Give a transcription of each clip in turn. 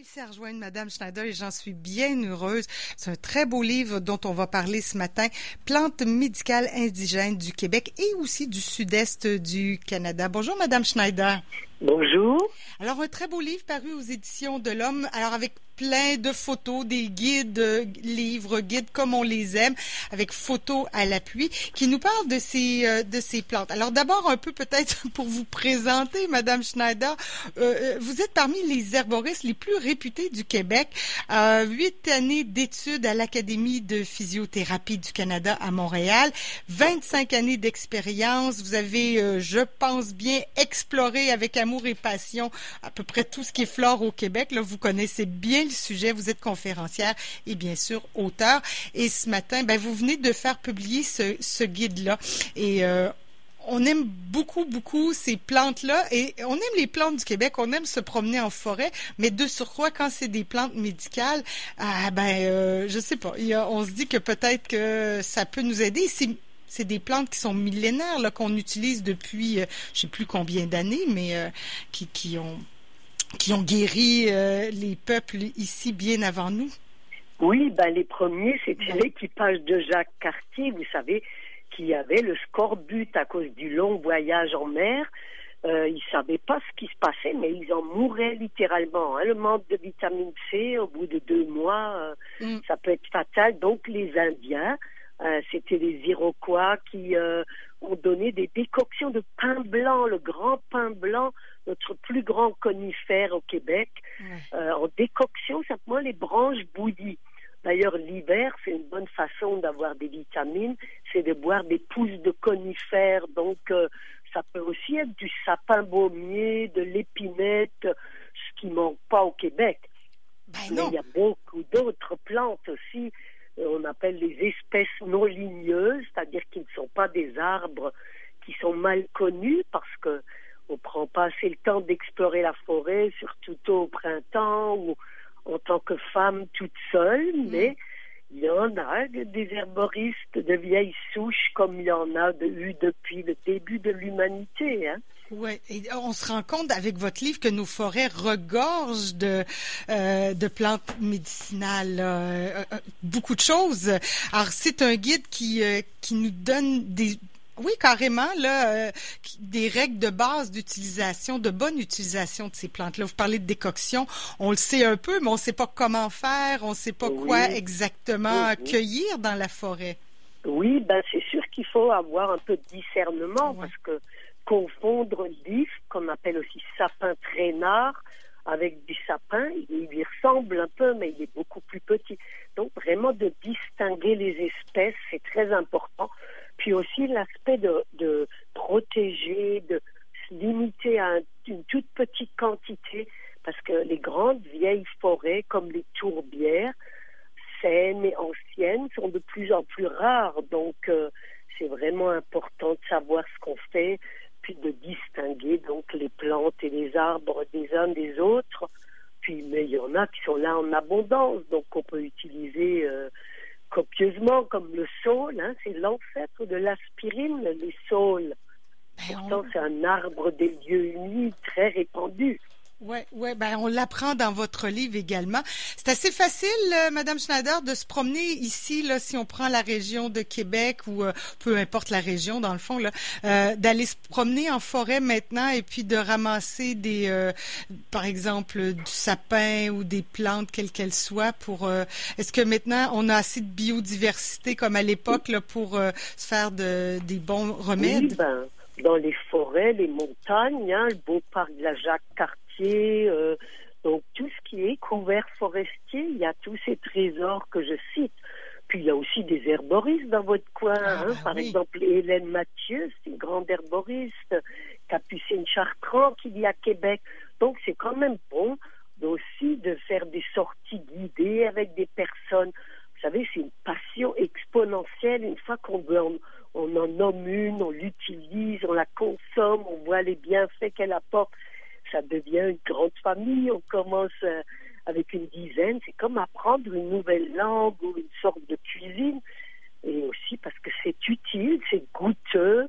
réussi à rejoindre Madame Schneider et j'en suis bien heureuse. C'est un très beau livre dont on va parler ce matin. Plantes médicales indigènes du Québec et aussi du sud-est du Canada. Bonjour Madame Schneider. Bonjour. Alors, un très beau livre paru aux éditions de l'Homme. Alors, avec plein de photos, des guides, euh, livres, guides comme on les aime, avec photos à l'appui, qui nous parlent de ces euh, de ces plantes. Alors d'abord un peu peut-être pour vous présenter, Madame Schneider, euh, vous êtes parmi les herboristes les plus réputés du Québec. Huit années d'études à l'Académie de physiothérapie du Canada à Montréal, 25 années d'expérience. Vous avez, je pense bien, exploré avec amour et passion à peu près tout ce qui est flore au Québec. Là, vous connaissez bien sujet. Vous êtes conférencière et bien sûr auteur. Et ce matin, ben, vous venez de faire publier ce, guide-là. Et euh, on aime beaucoup, beaucoup ces plantes-là et on aime les plantes du Québec, on aime se promener en forêt, mais de surcroît, quand c'est des plantes médicales, ah ben, euh, je sais pas, on se dit que peut-être que ça peut nous aider. C'est des plantes qui sont millénaires, là, qu'on utilise depuis, je euh, je sais plus combien d'années, mais qui, qui ont qui ont guéri euh, les peuples ici bien avant nous. Oui, ben les premiers, c'était l'équipage de Jacques Cartier, vous savez, qui avait le scorbut à cause du long voyage en mer. Euh, ils ne savaient pas ce qui se passait, mais ils en mouraient littéralement. Hein. Le manque de vitamine C, au bout de deux mois, euh, mm. ça peut être fatal. Donc les Indiens, euh, c'était les Iroquois qui ont donné des décoctions de pain blanc, le grand pain blanc notre plus grand conifère au Québec, euh, en décoction, simplement les branches bouillies. D'ailleurs, l'hiver, c'est une bonne façon d'avoir des vitamines, c'est de boire des pousses de conifères. Donc, euh, ça peut aussi être du sapin baumier, de l'épinette, ce qui manque pas au Québec. Ben Mais il y a beaucoup d'autres plantes aussi. Euh, on appelle les espèces non ligneuses, c'est-à-dire qui ne sont pas des arbres qui sont mal connus parce que on prend pas assez le temps d'explorer la forêt, surtout au printemps ou en tant que femme toute seule, mm. mais il y en a des herboristes de vieilles souches comme il y en a eu depuis le début de l'humanité. Hein. Oui, et on se rend compte avec votre livre que nos forêts regorgent de, euh, de plantes médicinales, euh, euh, beaucoup de choses. Alors, c'est un guide qui, qui nous donne des, oui, carrément, là, des règles de base d'utilisation, de bonne utilisation de ces plantes-là. Vous parlez de décoction, on le sait un peu, mais on ne sait pas comment faire, on ne sait pas quoi exactement cueillir dans la forêt. Oui, ben c'est sûr qu'il faut avoir un peu de discernement parce que confondre l'if, qu'on appelle aussi sapin traînard, avec du sapin, il lui ressemble un peu, mais il est beaucoup plus petit. Donc vraiment de distinguer les espèces, c'est très important. Puis aussi l'aspect de, de, protéger, de se limiter à une toute petite quantité, parce que les grandes vieilles forêts, comme les tourbières, saines et anciennes, sont de plus en plus rares. Donc, euh, c'est vraiment important de savoir ce qu'on fait, puis de distinguer donc les plantes et les arbres des uns des autres. Puis, mais il y en a qui sont là en abondance, donc on peut utiliser euh, copieusement comme le saule. Hein, c'est l'ancêtre de l'aspirine, les saules. Ben, Pourtant, c'est un arbre des lieux humides très répandu. Ouais, ouais, ben on l'apprend dans votre livre également. C'est assez facile, euh, Madame Schneider, de se promener ici, là, si on prend la région de Québec ou euh, peu importe la région, dans le fond, là, euh, d'aller se promener en forêt maintenant et puis de ramasser des, par exemple, du sapin ou des plantes, quelles qu'elles soient, pour. Est-ce que maintenant on a assez de biodiversité comme à l'époque là pour se faire de, des bons remèdes? Oui, ben, dans les forêts, les montagnes, hein, le beau parc de la Euh, donc tout ce qui est couvert forestier, il y a tous ces trésors que je cite. Puis il y a aussi des herboristes dans votre coin. Ah, hein. bah Par exemple, Hélène Mathieu, c'est une grande herboriste. Capucine Chartrand qui vit à Québec. Donc c'est quand même bon aussi de faire des sorties guidées avec des personnes. Vous savez, c'est une passion exponentielle. Une fois qu'on on en nomme une, on l'utilise, on la consomme, on voit les bienfaits qu'elle apporte ça devient une grande famille. On commence euh, avec une dizaine. C'est comme apprendre une nouvelle langue ou une sorte de cuisine. Et aussi parce que c'est utile, c'est goûteux,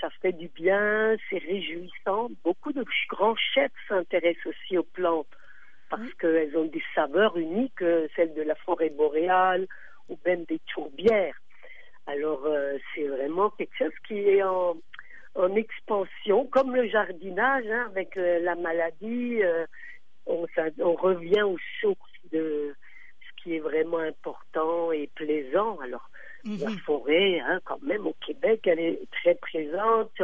ça fait du bien, c'est réjouissant. Beaucoup de grands chefs s'intéressent aussi aux plantes parce qu'elles ont des saveurs uniques, celles de la forêt boréale ou même des tourbières. Alors c'est vraiment quelque chose qui est en, en expansion, comme le jardinage, hein, avec la maladie. On, on, revient aux sources de ce qui est vraiment important et plaisant. Alors, la mhm. forêt, hein, quand même, au Québec, elle est très présente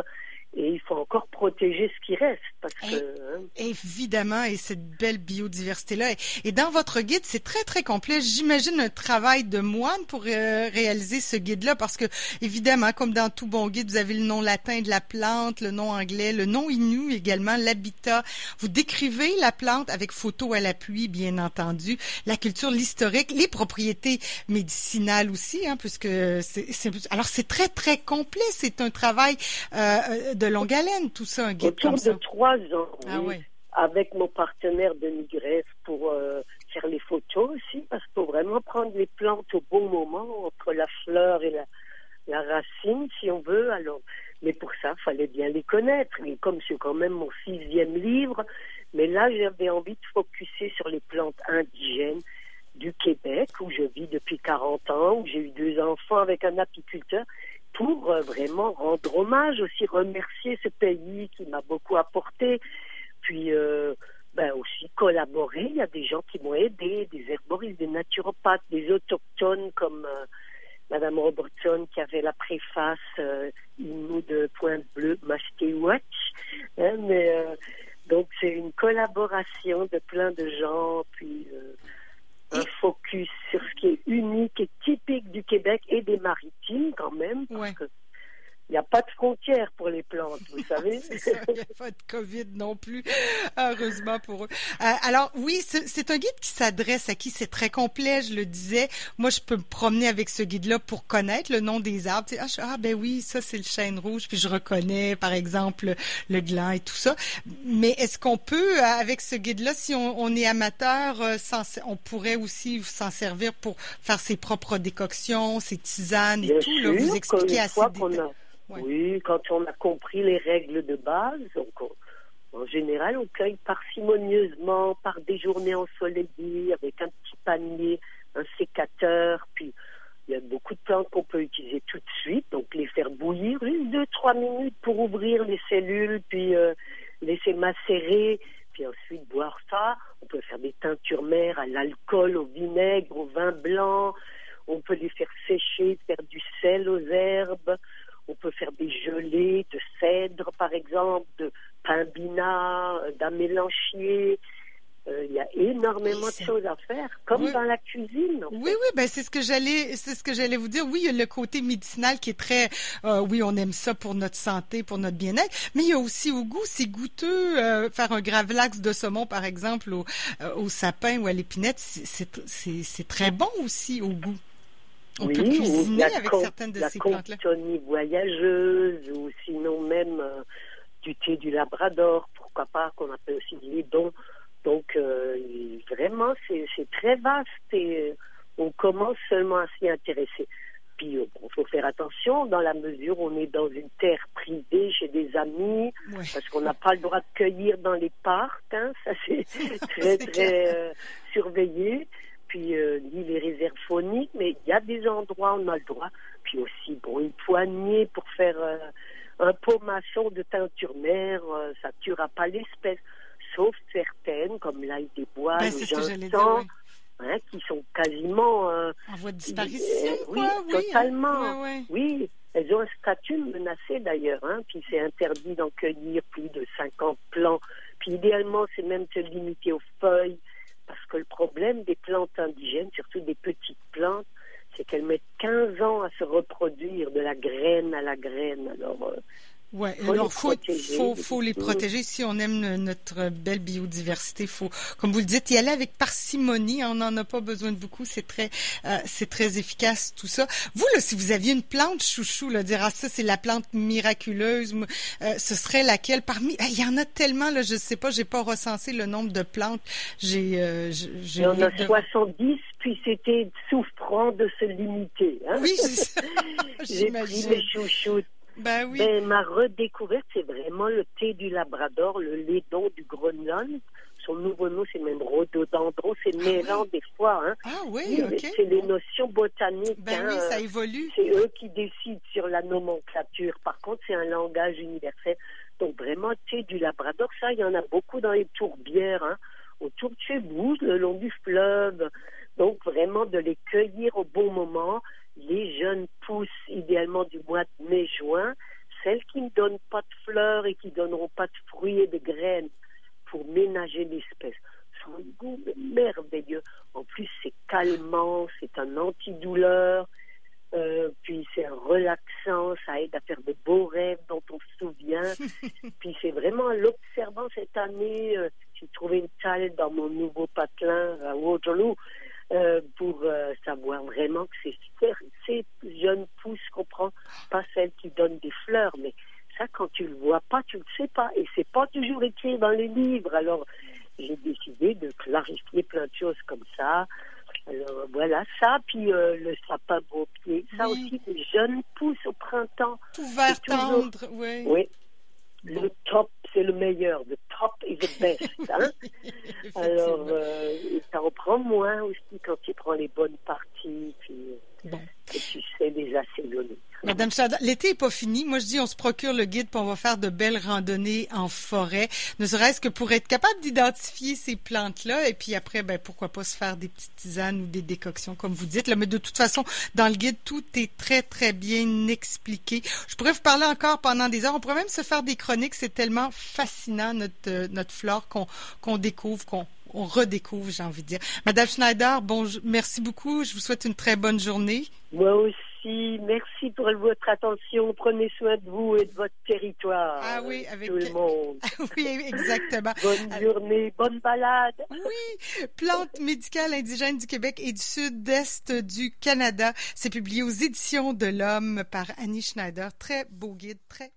et il faut encore protéger ce qui reste. Parce que, hein. Évidemment, et cette belle biodiversité-là. Et dans votre guide, c'est très, très complet. J'imagine un travail de moine pour euh, réaliser ce guide-là, parce que, évidemment, comme dans tout bon guide, vous avez le nom latin de la plante, le nom anglais, le nom inou également, l'habitat. Vous décrivez la plante avec photo à l'appui, bien entendu, la culture, l'historique, les propriétés médicinales aussi, hein, puisque c'est... Alors, c'est très, très complet. C'est un travail euh, de longue haleine, tout ça, un guide Autour comme ça. de trois ans, ah avec mon partenaire Denis Grève pour euh, faire les photos aussi, parce qu'il faut vraiment prendre les plantes au bon moment, entre la fleur et la, la racine, si on veut. Alors, mais pour ça, il fallait bien les connaître. Et comme c'est quand même mon sixième livre, mais là, j'avais envie de focuser sur les plantes indigènes du Québec, où je vis depuis 40 ans, où j'ai eu deux enfants avec un apiculteur pour euh, vraiment rendre hommage, aussi remercier ce pays qui m'a beaucoup apporté, puis euh, ben aussi collaborer. Il y a des gens qui m'ont aidé, des herboristes, des naturopathes, des autochtones comme euh, Madame Robertson qui avait la préface euh, nous de Pointe Bleue, Watch. Hein, mais donc c'est une collaboration de plein de gens, puis un focus sur ce qui est unique et typique du Québec et des maritimes quand même. Parce que il n'y a pas de frontières pour les plantes, vous savez. il n'y a pas de COVID non plus, heureusement pour eux. Euh, alors oui, c'est un guide qui s'adresse à qui? C'est très complet, je le disais. Moi, je peux me promener avec ce guide-là pour connaître le nom des arbres. Ah, ah, ben oui, ça c'est le chêne rouge, puis je reconnais par exemple le gland et tout ça. Mais est-ce qu'on peut, avec ce guide-là, si on, est amateur, euh, on pourrait aussi s'en servir pour faire ses propres décoctions, ses tisanes et tout, là, vous expliquer assez oui, quand on a compris les règles de base, en général, on cueille parcimonieusement par des journées ensoleillées avec un petit panier, un sécateur, puis il y a beaucoup de plantes qu'on peut utiliser tout de suite, donc les faire bouillir juste deux, trois minutes pour ouvrir les cellules, puis euh, laisser macérer, puis ensuite boire ça. On peut faire des teintures mères à l'alcool, au vinaigre, au vin blanc. On peut les faire sécher, faire du sel aux herbes. Peut faire des gelées de cèdre, par exemple, de pimbina, euh, d'amélanchier. Euh, il y a énormément de choses à faire, comme dans la cuisine. Oui, oui, ben c'est ce que j'allais, c'est ce que j'allais vous dire. Oui, il y a le côté médicinal qui est très, euh, oui, on aime ça pour notre santé, pour notre bien-être, mais il y a aussi au goût, c'est goûteux. faire un gravlax de saumon, par exemple, au, au sapin ou à l'épinette, c'est très bon aussi au goût. On oui, peut cuisiner avec certaines de ces plantes-là. La voyageuse, ou sinon même euh, du thé du Labrador, pourquoi pas, qu'on appelle aussi du lidon. Donc, euh, vraiment, c'est très vaste et euh, on commence seulement à s'y intéresser. Puis, il faut faire attention dans la mesure où on est dans une terre privée chez des amis, parce qu'on n'a pas le droit de cueillir dans les parcs. Hein, ça, c'est très, très surveillé puis euh, ni les réserves phoniques, mais il y a des endroits où on a le droit. Puis aussi, bon, une poignée pour faire euh, un pommachon de teinture mère, euh, ça tuera pas l'espèce, sauf certaines, comme l'ail des bois, ben, le hein, qui sont quasiment... en voie de disparition, oui, totalement. Oui, elles ont un statut menacé d'ailleurs, hein, puis c'est interdit d'en cueillir plus de 50 plants. Puis idéalement, c'est même se limiter aux feuilles, que le problème des plantes indigènes, surtout des petites plantes, c'est qu'elles mettent 15 ans à se reproduire de la graine à la graine. Alors, euh, Ouais, alors faut, faut, faut les protéger si on aime notre belle biodiversité. Faut, comme vous le dites, y aller avec parcimonie. On n'en a pas besoin de beaucoup. C'est très, euh, c'est très efficace tout ça. Vous là, si vous aviez une plante chouchou, là, dire ah ça c'est la plante miraculeuse, euh, ce serait laquelle? Parmi Il y en a tellement là, je sais pas, j'ai pas recensé le nombre de plantes. J'ai, euh, j'ai. Il y en a 70, puis c'était souffrant de se limiter. Hein? Oui, j'imagine. les chouchoutes ben oui. Ben, ma redécouverte, c'est vraiment le thé du Labrador, le laiton du Groenland. son nouveau nom, c'est même rhododendron, c'est ah mêlant des fois. Hein. Ah oui, ok. C'est les notions botaniques. Ben oui, ça évolue. C'est eux qui décident sur la nomenclature. Par contre, c'est un langage universel. Donc vraiment, sais, du labrador, ça, il y en a beaucoup dans les tourbières, hein, autour de chez vous, le long du fleuve. Donc vraiment de les cueillir au bon moment. Les jeunes pousses idéalement du mois de mai-juin. Celles qui ne donnent pas de fleurs et qui donneront pas de fruits et de graines pour ménager l'espèce. Son goût merveilleux. En plus, c'est calmant, c'est un antidouleur. Euh, puis c'est un relaxant, ça aide à faire de beaux rêves dont on se souvient. puis c'est vraiment l'observant cette année. Euh, j'ai trouvé une salle dans mon nouveau patelin à Waterloo euh, pour euh, savoir vraiment que c'est super. Ces jeunes pousses qu'on prend, pas celles qui donnent des fleurs, mais ça, quand tu le vois pas, tu le sais pas. Et c'est pas toujours écrit dans les livres. Alors, j'ai décidé de clarifier plein de choses comme ça. Alors, voilà, ça, puis euh, le sapin beau pied. Ça aussi, les jeunes pousses au printemps. Tout vert tendre, oui. Oui. Le top, c'est le meilleur. Le top is the best. Hein? Alors, euh, ça reprend moins aussi quand tu prends les bonnes parties, puis bon. que tu sais les assaisonner. Madame Chada, l'été est pas fini. Moi, je dis, on se procure le guide, puis on va faire de belles randonnées en forêt, ne serait-ce que pour être capable d'identifier ces plantes-là, et puis après, ben pourquoi pas se faire des petites tisanes ou des décoctions, comme vous dites. Là, mais de toute façon, dans le guide, tout est très très bien expliqué. Je pourrais vous parler encore pendant des heures. On pourrait même se faire des chroniques. C'est tellement fascinant notre euh, notre flore qu'on qu'on découvre, qu'on on redécouvre, j'ai envie de dire. Madame Schneider, bon, merci beaucoup. Je vous souhaite une très bonne journée. Moi aussi. Merci pour votre attention. Prenez soin de vous et de votre territoire. Ah oui, avec tout le monde. oui, exactement. bonne journée, bonne balade. Oui, plante médicale indigène du Québec et du sud-est du Canada. C'est publié aux éditions de l'Homme par Annie Schneider. Très beau guide, très.